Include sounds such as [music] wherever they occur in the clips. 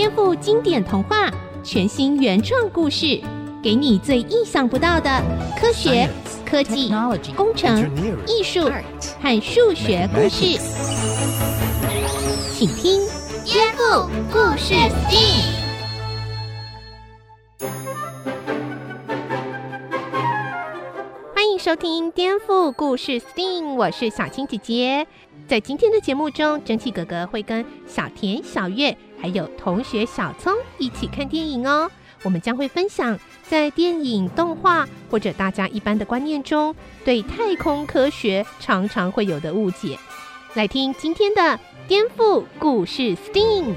颠覆经典童话，全新原创故事，给你最意想不到的科学、科技、工程、艺术和数学故事，请听《颠覆故事 STEAM》。欢迎收听《颠覆故事 STEAM》，我是小青姐姐。在今天的节目中，蒸汽哥哥会跟小田、小月还有同学小聪一起看电影哦。我们将会分享在电影、动画或者大家一般的观念中，对太空科学常常会有的误解。来听今天的颠覆故事 STEAM。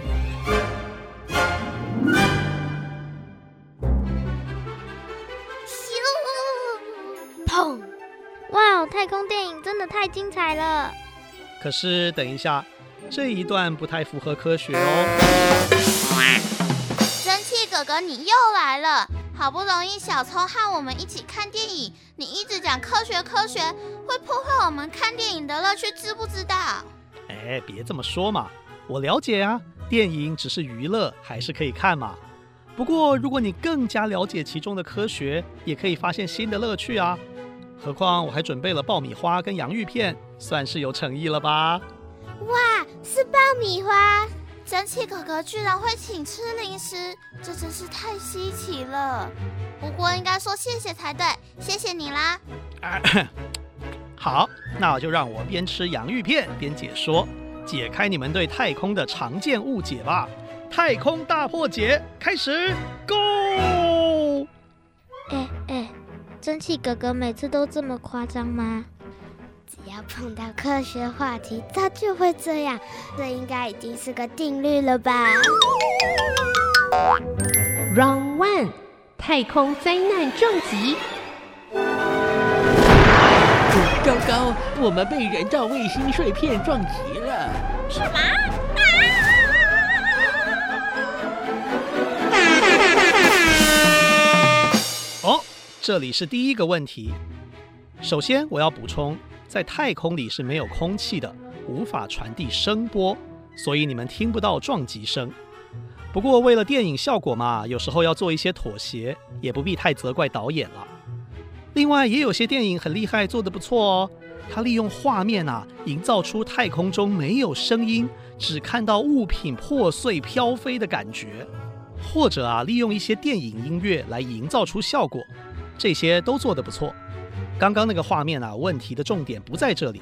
咻！砰！哇，太空电影真的太精彩了。可是等一下，这一段不太符合科学哦。蒸汽哥哥，你又来了！好不容易小聪和我们一起看电影，你一直讲科学科学，会破坏我们看电影的乐趣，知不知道？哎，别这么说嘛，我了解啊，电影只是娱乐，还是可以看嘛。不过如果你更加了解其中的科学，也可以发现新的乐趣啊。何况我还准备了爆米花跟洋芋片，算是有诚意了吧？哇，是爆米花！蒸汽哥哥居然会请吃零食，这真是太稀奇了。不过应该说谢谢才对，谢谢你啦。啊、好，那我就让我边吃洋芋片边解说，解开你们对太空的常见误解吧。太空大破解开始，Go！哎哎，蒸汽哥哥每次都这么夸张吗？只要碰到科学话题，它就会这样。这应该已经是个定律了吧？Round one，太空灾难撞击。糟糕，我们被人造卫星碎片撞击了。什么？[laughs] 哦，这里是第一个问题。首先，我要补充。在太空里是没有空气的，无法传递声波，所以你们听不到撞击声。不过为了电影效果嘛，有时候要做一些妥协，也不必太责怪导演了。另外，也有些电影很厉害，做得不错哦。它利用画面啊，营造出太空中没有声音，只看到物品破碎飘飞的感觉，或者啊，利用一些电影音乐来营造出效果，这些都做得不错。刚刚那个画面啊，问题的重点不在这里，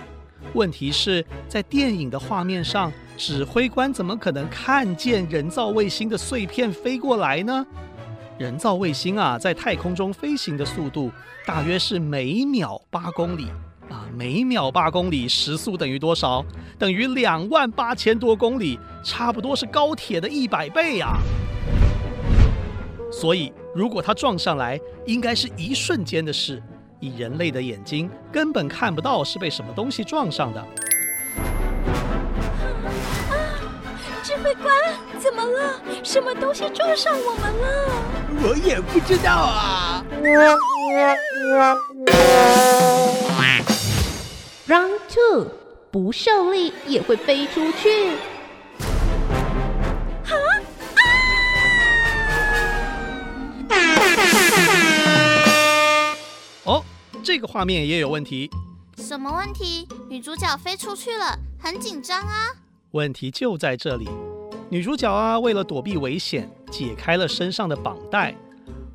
问题是在电影的画面上，指挥官怎么可能看见人造卫星的碎片飞过来呢？人造卫星啊，在太空中飞行的速度大约是每秒八公里啊，每秒八公里时速等于多少？等于两万八千多公里，差不多是高铁的一百倍啊！所以，如果它撞上来，应该是一瞬间的事。以人类的眼睛根本看不到是被什么东西撞上的。啊！指挥官，怎么了？什么东西撞上我们了？我也不知道啊。Round two，不受力也会飞出去。这个画面也有问题。什么问题？女主角飞出去了，很紧张啊。问题就在这里，女主角啊，为了躲避危险，解开了身上的绑带。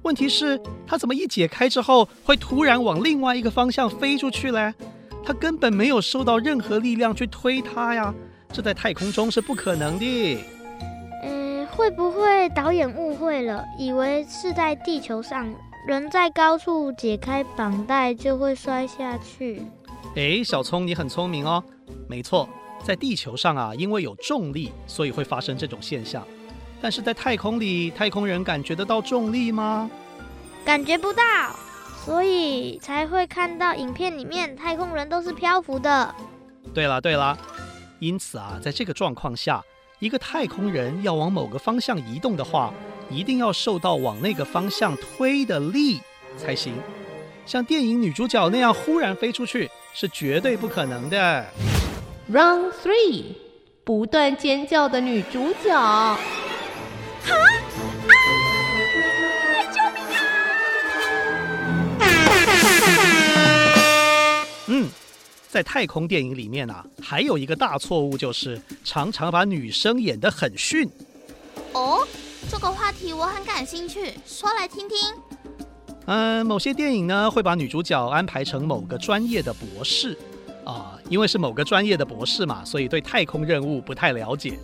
问题是，她怎么一解开之后，会突然往另外一个方向飞出去嘞？她根本没有受到任何力量去推她呀，这在太空中是不可能的。嗯，会不会导演误会了，以为是在地球上？人在高处解开绑带就会摔下去。哎，小聪，你很聪明哦。没错，在地球上啊，因为有重力，所以会发生这种现象。但是在太空里，太空人感觉得到重力吗？感觉不到，所以才会看到影片里面太空人都是漂浮的。对了对了，因此啊，在这个状况下，一个太空人要往某个方向移动的话，一定要受到往那个方向推的力才行，像电影女主角那样忽然飞出去是绝对不可能的。Round three，不断尖叫的女主角。啊！救命啊！嗯，在太空电影里面啊，还有一个大错误，就是常常把女生演得很逊。哦，这个话题我很感兴趣，说来听听。嗯，某些电影呢，会把女主角安排成某个专业的博士啊，因为是某个专业的博士嘛，所以对太空任务不太了解。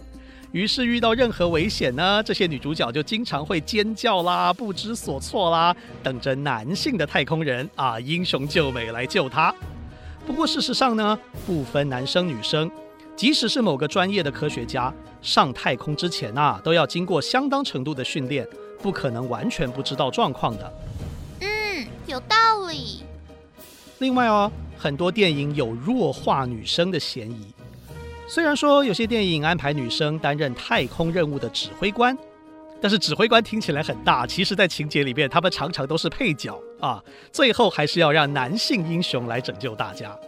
于是遇到任何危险呢，这些女主角就经常会尖叫啦、不知所措啦，等着男性的太空人啊英雄救美来救她。不过事实上呢，不分男生女生，即使是某个专业的科学家上太空之前啊，都要经过相当程度的训练，不可能完全不知道状况的。嗯有道理。另外哦，很多电影有弱化女生的嫌疑。虽然说有些电影安排女生担任太空任务的指挥官，但是指挥官听起来很大，其实在情节里面他们常常都是配角啊。最后还是要让男性英雄来拯救大家。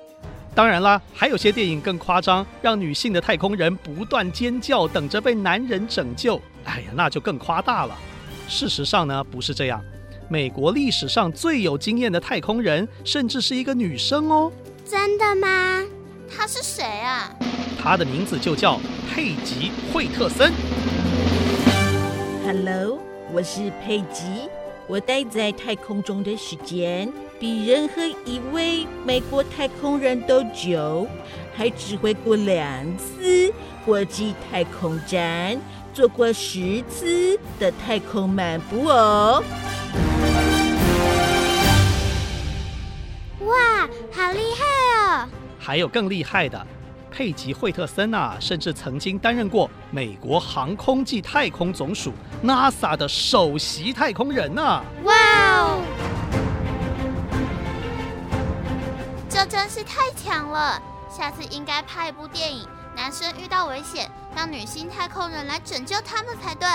当然啦，还有些电影更夸张，让女性的太空人不断尖叫，等着被男人拯救。哎呀，那就更夸大了。事实上呢，不是这样。美国历史上最有经验的太空人，甚至是一个女生哦。真的吗？她是谁啊？她的名字就叫佩吉·惠特森。Hello，我是佩吉。我待在太空中的时间比任何一位美国太空人都久，还指挥过两次国际太空站，做过十次的太空漫步哦。哇，好厉害哦！还有更厉害的，佩吉·惠特森啊，甚至曾经担任过美国航空暨太空总署 NASA 的首席太空人呢、啊。哇哦，这真是太强了！下次应该拍一部电影，男生遇到危险，让女性太空人来拯救他们才对。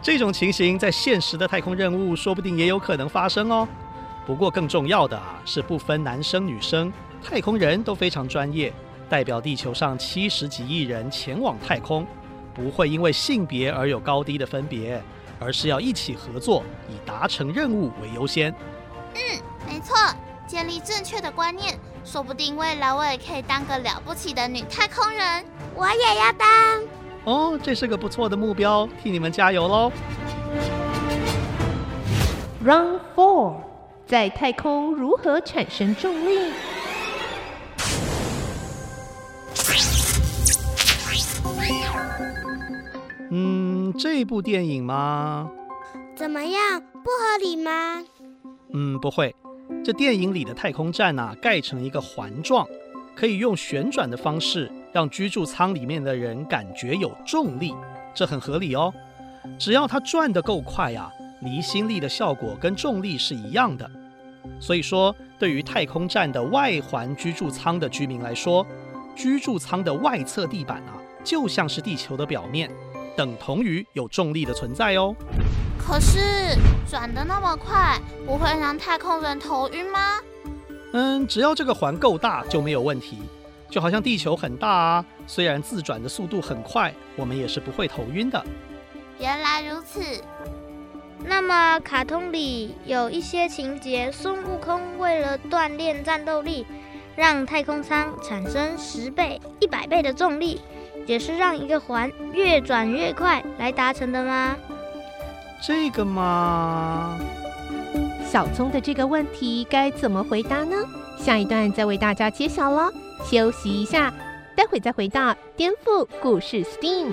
这种情形在现实的太空任务，说不定也有可能发生哦。不过更重要的啊，是不分男生女生，太空人都非常专业，代表地球上七十几亿人前往太空，不会因为性别而有高低的分别，而是要一起合作，以达成任务为优先。嗯，没错，建立正确的观念，说不定未来我也可以当个了不起的女太空人，我也要当。哦，这是个不错的目标，替你们加油喽！Round four。在太空如何产生重力？嗯，这部电影吗？怎么样？不合理吗？嗯，不会。这电影里的太空站啊，盖成一个环状，可以用旋转的方式让居住舱里面的人感觉有重力，这很合理哦。只要它转得够快呀，离心力的效果跟重力是一样的。所以说，对于太空站的外环居住舱的居民来说，居住舱的外侧地板啊，就像是地球的表面，等同于有重力的存在哦。可是转得那么快，不会让太空人头晕吗？嗯，只要这个环够大就没有问题。就好像地球很大啊，虽然自转的速度很快，我们也是不会头晕的。原来如此。那么，卡通里有一些情节，孙悟空为了锻炼战斗力，让太空舱产生十倍、一百倍的重力，也是让一个环越转越快来达成的吗？这个嘛，小聪的这个问题该怎么回答呢？下一段再为大家揭晓喽。休息一下，待会再回到颠覆故事 STEAM。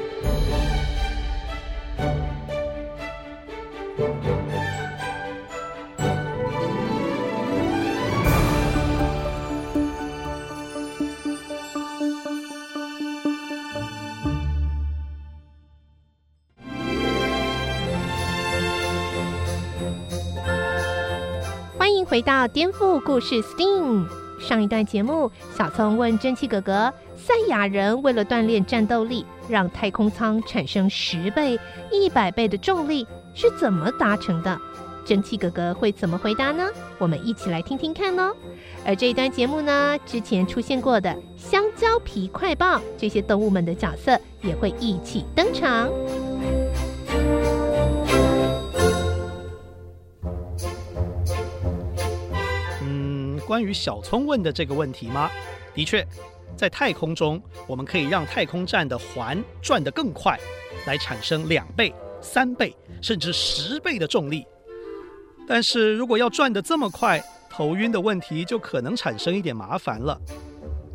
回到颠覆故事 STEAM 上一段节目，小聪问蒸汽哥哥：赛亚人为了锻炼战斗力，让太空舱产生十倍、一百倍的重力，是怎么达成的？蒸汽哥哥会怎么回答呢？我们一起来听听看哦。而这一段节目呢，之前出现过的香蕉皮快报这些动物们的角色也会一起登场。关于小聪问的这个问题吗？的确，在太空中，我们可以让太空站的环转得更快，来产生两倍、三倍甚至十倍的重力。但是如果要转得这么快，头晕的问题就可能产生一点麻烦了。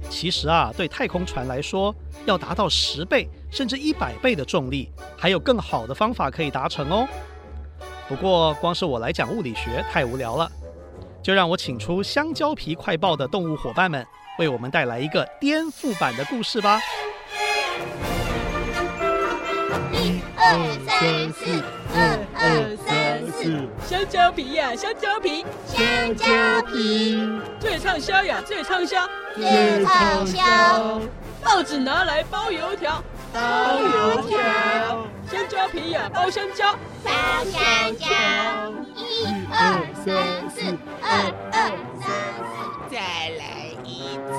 其实啊，对太空船来说，要达到十倍甚至一百倍的重力，还有更好的方法可以达成哦。不过，光是我来讲物理学太无聊了，就让我请出香蕉皮快报的动物伙伴们，为我们带来一个颠覆版的故事吧。一二三四，二二三四，香蕉皮呀，香蕉皮，香蕉皮，最畅销呀，最畅销，最畅销。报纸拿来包油条，包油条，香蕉皮呀，包香蕉，包香蕉。一二三四，二二三四，再来一次。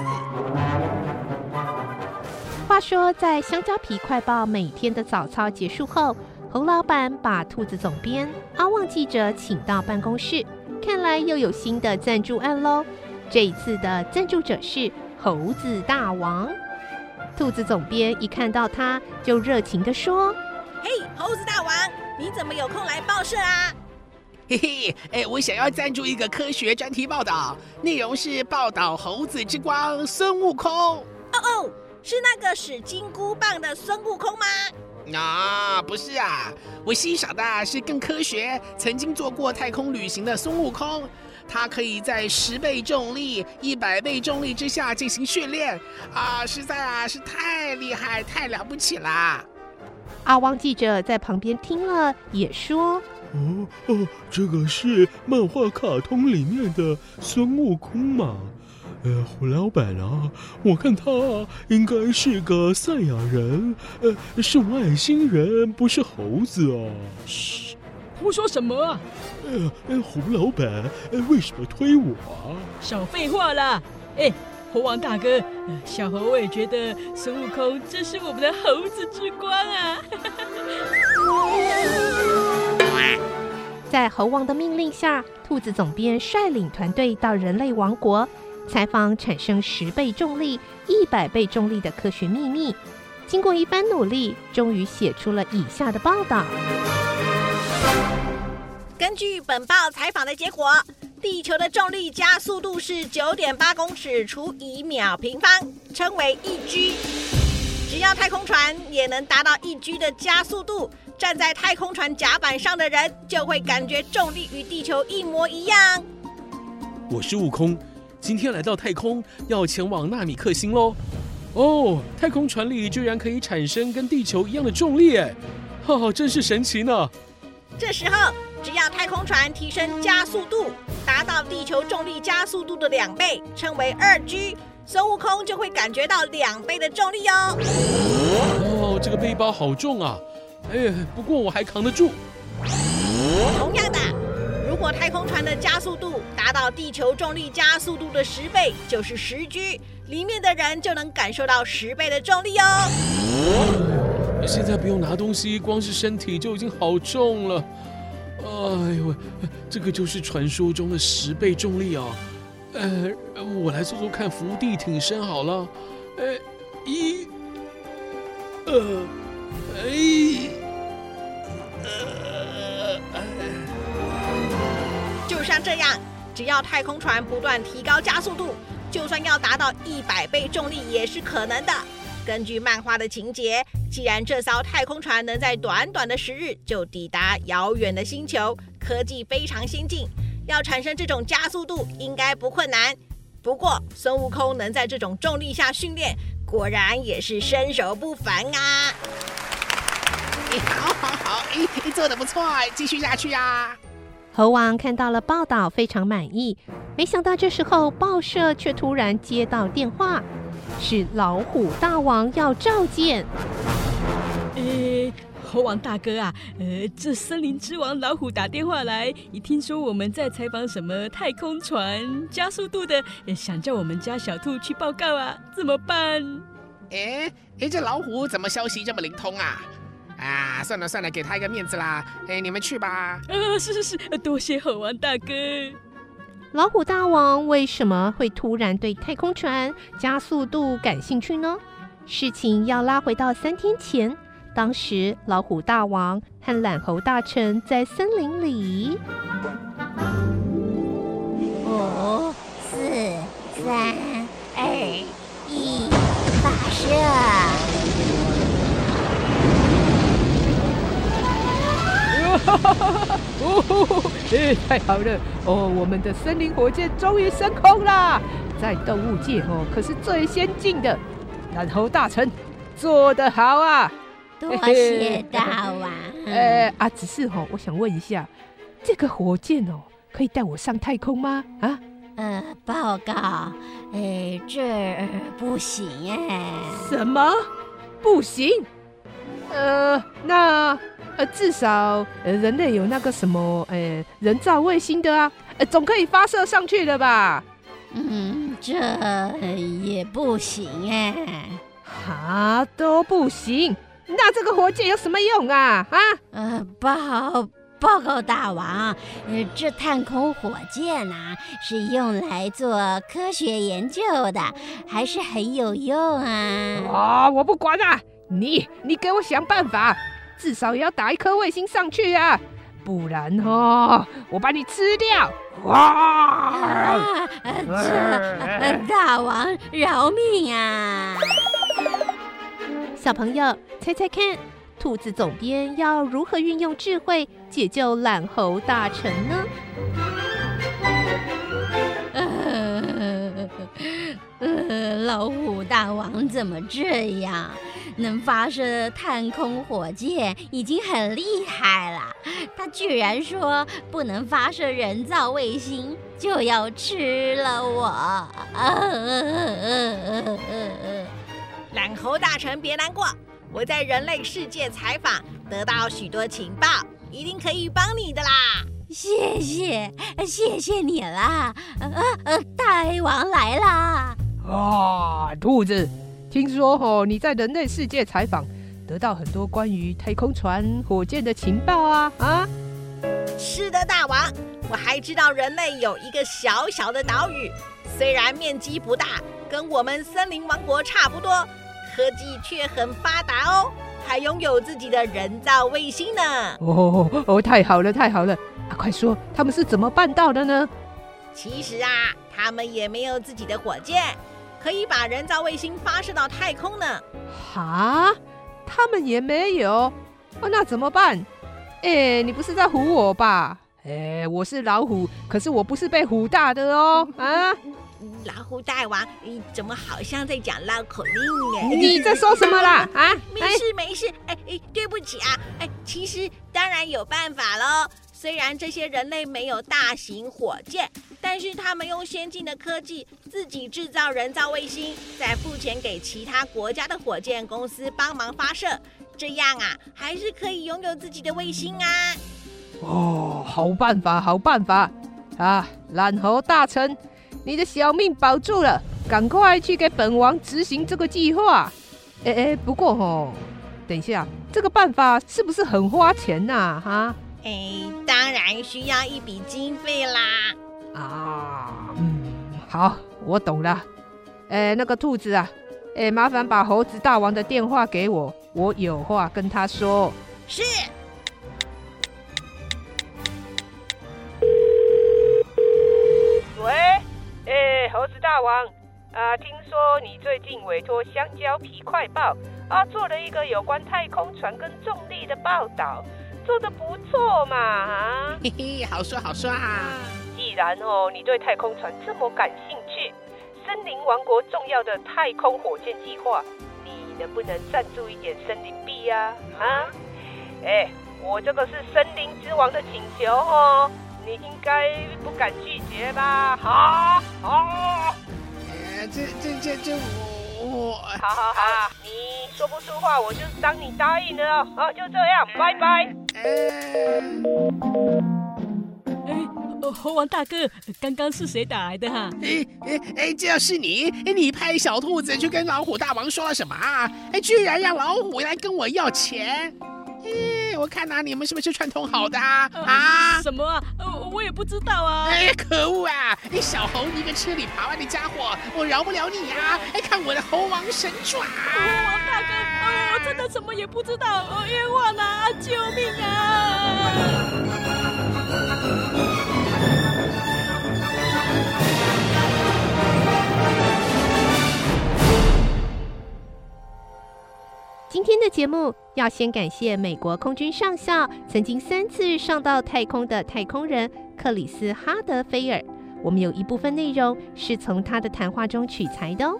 话说，在香蕉皮快报每天的早操结束后，侯老板把兔子总编阿旺记者请到办公室，看来又有新的赞助案喽。这一次的赞助者是猴子大王。兔子总编一看到他，就热情地说：“嘿，猴子大王，你怎么有空来报社啊？”“嘿嘿，哎，我想要赞助一个科学专题报道，内容是报道猴子之光孙悟空。”“哦哦，是那个使金箍棒的孙悟空吗？”“啊，不是啊，我欣赏的是更科学，曾经做过太空旅行的孙悟空。”他可以在十倍重力、一百倍重力之下进行训练啊！实在啊，是太厉害、太了不起啦！阿汪记者在旁边听了，也说：“哦哦，这个是漫画卡通里面的孙悟空嘛？呃，胡老板啊，我看他应该是个赛亚人，呃，是外星人，不是猴子啊。”嘘。胡说什么啊？呃，胡老板，为什么推我啊？少废话了！哎，猴王大哥，小猴我也觉得孙悟空真是我们的猴子之光啊！在猴王的命令下，兔子总编率领团队到人类王国采访产生十倍重力、一百倍重力的科学秘密。经过一番努力，终于写出了以下的报道。根据本报采访的结果，地球的重力加速度是九点八公尺除以秒平方，称为一 g。只要太空船也能达到一 g 的加速度，站在太空船甲板上的人就会感觉重力与地球一模一样。我是悟空，今天来到太空，要前往纳米克星喽。哦，太空船里居然可以产生跟地球一样的重力，哎，哈哈，真是神奇呢。这时候，只要太空船提升加速度，达到地球重力加速度的两倍，称为二 G，孙悟空就会感觉到两倍的重力哦。哦，这个背包好重啊！哎，不过我还扛得住。同样的，如果太空船的加速度达到地球重力加速度的十倍，就是十 G，里面的人就能感受到十倍的重力哦。现在不用拿东西，光是身体就已经好重了。哎呦喂，这个就是传说中的十倍重力啊！呃，我来做做看伏地挺身好了。呃，一，呃，哎，呃，就像这样，只要太空船不断提高加速度，就算要达到一百倍重力也是可能的。根据漫画的情节，既然这艘太空船能在短短的十日就抵达遥远的星球，科技非常先进，要产生这种加速度应该不困难。不过孙悟空能在这种重力下训练，果然也是身手不凡啊！好 [laughs] 好好，你做得不错，继续下去啊！猴王看到了报道，非常满意。没想到这时候报社却突然接到电话。是老虎大王要召见。诶，猴王大哥啊，呃，这森林之王老虎打电话来，一听说我们在采访什么太空船加速度的，想叫我们家小兔去报告啊，怎么办？诶诶，这老虎怎么消息这么灵通啊？啊，算了算了，给他一个面子啦。哎，你们去吧。啊，是是是，多谢猴王大哥。老虎大王为什么会突然对太空船加速度感兴趣呢？事情要拉回到三天前，当时老虎大王和懒猴大臣在森林里。五、四、三、二、一，发射！[laughs] 哦，哎，太好了！哦，我们的森林火箭终于升空啦，在动物界哦，可是最先进的。懒猴大臣做得好啊！多谢大王。呃啊，只是哦，我想问一下，这个火箭哦，可以带我上太空吗？啊？呃，报告，哎，这不行哎。什么？不行？呃，那呃，至少呃，人类有那个什么，呃，人造卫星的啊，呃，总可以发射上去的吧？嗯，这也不行哎，哈，都不行。那这个火箭有什么用啊？啊？呃，报报告大王，呃，这探空火箭啊，是用来做科学研究的，还是很有用啊。啊，我不管啊，你你给我想办法，至少也要打一颗卫星上去啊。不然哦，我把你吃掉！哇！啊、大王饶命啊！小朋友，猜猜看，兔子总编要如何运用智慧解救懒猴大臣呢？呃，老虎大王怎么这样？能发射探空火箭已经很厉害了，他居然说不能发射人造卫星就要吃了我！[laughs] 懒猴大臣别难过，我在人类世界采访得到许多情报，一定可以帮你的啦！谢谢，谢谢你啦！呃呃，大王来啦！啊，兔子。听说哦，你在人类世界采访，得到很多关于太空船、火箭的情报啊啊！是的，大王，我还知道人类有一个小小的岛屿，虽然面积不大，跟我们森林王国差不多，科技却很发达哦，还拥有自己的人造卫星呢。哦哦，太好了，太好了！啊，快说，他们是怎么办到的呢？其实啊，他们也没有自己的火箭。可以把人造卫星发射到太空呢？哈，他们也没有，哦，那怎么办？哎，你不是在唬我吧？哎，我是老虎，可是我不是被唬大的哦。啊，老虎大王，你怎么好像在讲绕口令呢？你在说什么啦？啊，没事没事，哎哎，对不起啊，哎，其实当然有办法喽。虽然这些人类没有大型火箭，但是他们用先进的科技自己制造人造卫星，再付钱给其他国家的火箭公司帮忙发射，这样啊，还是可以拥有自己的卫星啊。哦，好办法，好办法啊！懒猴大臣，你的小命保住了，赶快去给本王执行这个计划。哎哎，不过哦，等一下，这个办法是不是很花钱呐？哈？哎，当然需要一笔经费啦！啊，嗯，好，我懂了。哎，那个兔子啊，哎，麻烦把猴子大王的电话给我，我有话跟他说。是。喂，哎，猴子大王啊，听说你最近委托《香蕉皮快报》啊，做了一个有关太空船跟重力的报道。做的不错嘛，啊，嘿嘿，好说好说啊。既然哦，你对太空船这么感兴趣，森林王国重要的太空火箭计划，你能不能赞助一点森林币呀？啊，哎，我这个是森林之王的请求哦，你应该不敢拒绝吧？好，好。呃，这这这这我。我好好好，你说不出话，我就当你答应了哦。好，就这样，拜拜。哎，哦，猴王大哥，刚刚是谁打来的哈？哎哎哎，这要是你！你派小兔子去跟老虎大王说了什么啊？哎，居然让老虎来跟我要钱？哎，我看啊，你们是不是串通好的啊？啊？什么啊？呃，我也不知道啊。哎，可恶啊！你，小猴，你个吃里扒外的家伙，我饶不了你呀！哎，看我的猴王神爪！猴王大哥，哦，我真的什么也不知道，我冤枉啊！救命啊！今天的节目要先感谢美国空军上校曾经三次上到太空的太空人克里斯哈德菲尔。我们有一部分内容是从他的谈话中取材的哦。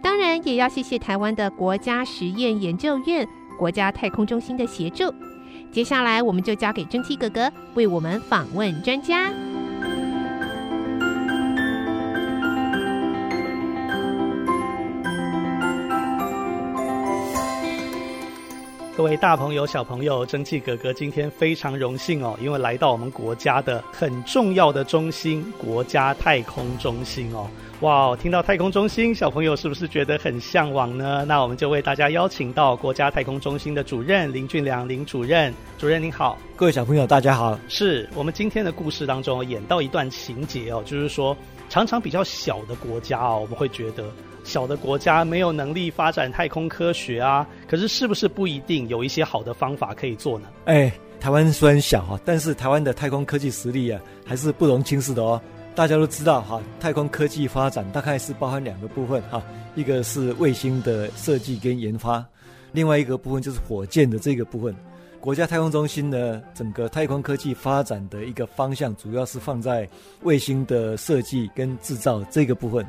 当然，也要谢谢台湾的国家实验研究院国家太空中心的协助。接下来，我们就交给蒸汽哥哥为我们访问专家。各位大朋友、小朋友，蒸汽哥哥今天非常荣幸哦，因为来到我们国家的很重要的中心——国家太空中心哦。哇，听到太空中心，小朋友是不是觉得很向往呢？那我们就为大家邀请到国家太空中心的主任林俊良林主任。主任您好，各位小朋友大家好。是我们今天的故事当中演到一段情节哦，就是说常常比较小的国家哦，我们会觉得。小的国家没有能力发展太空科学啊，可是是不是不一定有一些好的方法可以做呢？哎，台湾虽然小哈，但是台湾的太空科技实力啊，还是不容轻视的哦。大家都知道哈，太空科技发展大概是包含两个部分哈，一个是卫星的设计跟研发，另外一个部分就是火箭的这个部分。国家太空中心呢，整个太空科技发展的一个方向，主要是放在卫星的设计跟制造这个部分。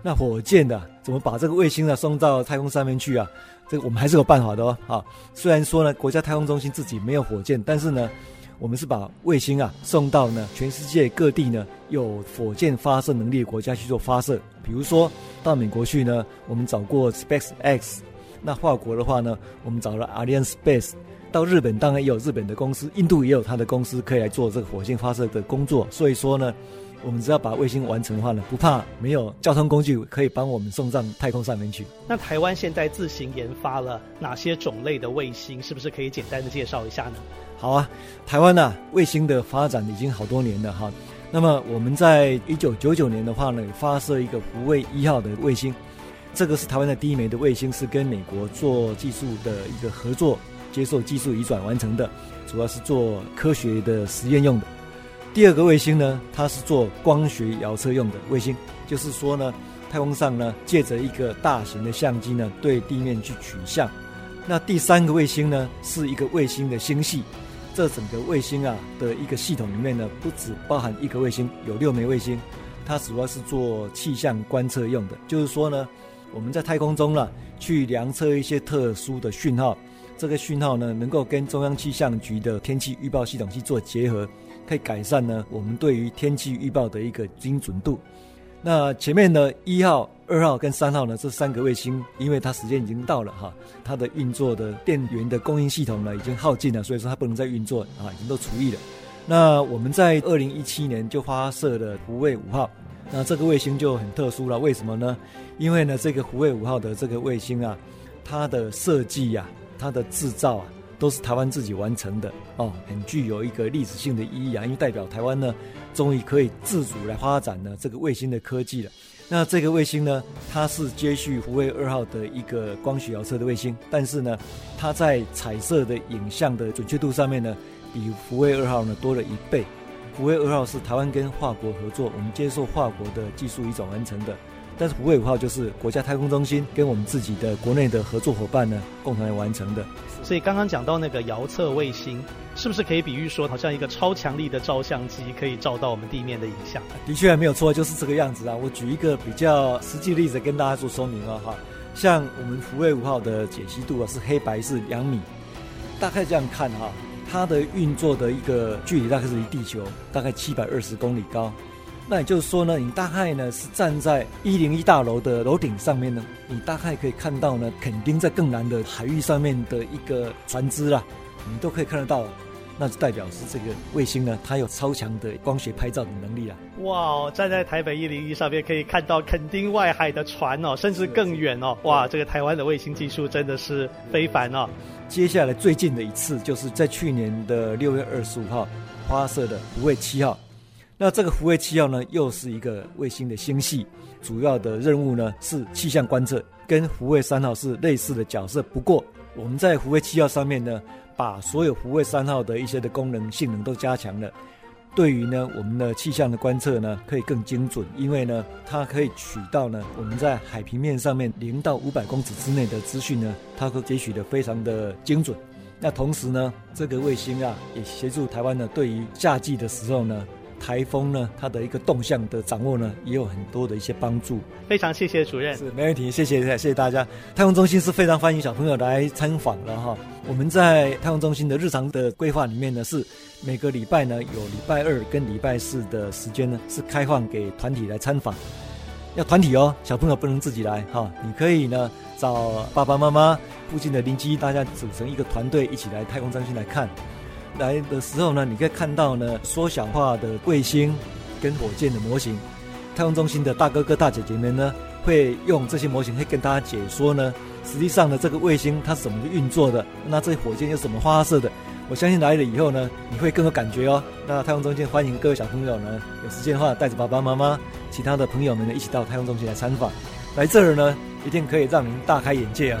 那火箭的怎么把这个卫星呢送到太空上面去啊？这个我们还是有办法的哦。啊，虽然说呢，国家太空中心自己没有火箭，但是呢，我们是把卫星啊送到呢全世界各地呢有火箭发射能力的国家去做发射。比如说到美国去呢，我们找过 SpaceX；那法国的话呢，我们找了 Arian Space，到日本当然也有日本的公司，印度也有它的公司可以来做这个火箭发射的工作。所以说呢。我们只要把卫星完成的话呢，不怕没有交通工具可以帮我们送上太空上面去。那台湾现在自行研发了哪些种类的卫星？是不是可以简单的介绍一下呢？好啊，台湾呢、卫星的发展已经好多年了哈。那么我们在一九九九年的话呢，发射一个福卫一号的卫星，这个是台湾的第一枚的卫星，是跟美国做技术的一个合作，接受技术移转完成的，主要是做科学的实验用的。第二个卫星呢，它是做光学遥测用的卫星，就是说呢，太空上呢，借着一个大型的相机呢，对地面去取像。那第三个卫星呢，是一个卫星的星系。这整个卫星啊的一个系统里面呢，不只包含一个卫星，有六枚卫星，它主要是做气象观测用的。就是说呢，我们在太空中呢，去量测一些特殊的讯号，这个讯号呢，能够跟中央气象局的天气预报系统去做结合。可以改善呢，我们对于天气预报的一个精准度。那前面呢一号、二号跟三号呢，这三个卫星，因为它时间已经到了哈，它的运作的电源的供应系统呢已经耗尽了，所以说它不能再运作啊，已经都除役了。那我们在二零一七年就发射了胡卫五号，那这个卫星就很特殊了，为什么呢？因为呢，这个胡卫五号的这个卫星啊，它的设计呀，它的制造啊。都是台湾自己完成的哦，很具有一个历史性的意义啊，因为代表台湾呢，终于可以自主来发展呢这个卫星的科技了。那这个卫星呢，它是接续福卫二号的一个光学遥测的卫星，但是呢，它在彩色的影像的准确度上面呢，比福卫二号呢多了一倍。福卫二号是台湾跟华国合作，我们接受华国的技术移转完成的。但是福卫五号就是国家太空中心跟我们自己的国内的合作伙伴呢，共同来完成的。所以刚刚讲到那个遥测卫星，是不是可以比喻说，好像一个超强力的照相机，可以照到我们地面的影像？的确还没有错，就是这个样子啊。我举一个比较实际的例子跟大家做说明啊，哈，像我们福卫五号的解析度啊是黑白是两米，大概这样看哈，它的运作的一个距离大概是离地球大概七百二十公里高。那也就是说呢，你大概呢是站在一零一大楼的楼顶上面呢，你大概可以看到呢，垦丁在更南的海域上面的一个船只啦，你都可以看得到。那就代表是这个卫星呢，它有超强的光学拍照的能力啊。哇哦，站在台北一零一上面可以看到垦丁外海的船哦，甚至更远哦。哇，这个台湾的卫星技术真的是非凡哦。接下来最近的一次就是在去年的六月二十五号发射的不畏七号。那这个福卫七号呢，又是一个卫星的星系，主要的任务呢是气象观测，跟福卫三号是类似的角色。不过我们在福卫七号上面呢，把所有福卫三号的一些的功能性能都加强了。对于呢，我们的气象的观测呢，可以更精准，因为呢，它可以取到呢，我们在海平面上面零到五百公尺之内的资讯呢，它会截取的非常的精准。那同时呢，这个卫星啊，也协助台湾呢，对于夏季的时候呢。台风呢，它的一个动向的掌握呢，也有很多的一些帮助。非常谢谢主任，是没问题，谢谢谢谢大家。太空中心是非常欢迎小朋友来参访的哈。我们在太空中心的日常的规划里面呢，是每个礼拜呢有礼拜二跟礼拜四的时间呢是开放给团体来参访，要团体哦，小朋友不能自己来哈。你可以呢找爸爸妈妈、附近的邻居，大家组成一个团队，一起来太空中心来看。来的时候呢，你可以看到呢缩小化的卫星跟火箭的模型。太空中心的大哥哥大姐姐们呢，会用这些模型会跟大家解说呢，实际上呢这个卫星它是怎么运作的，那这火箭又怎么发射的？我相信来了以后呢，你会更有感觉哦。那太空中心欢迎各位小朋友呢，有时间的话带着爸爸妈妈、其他的朋友们呢一起到太空中心来参访。来这儿呢，一定可以让您大开眼界啊！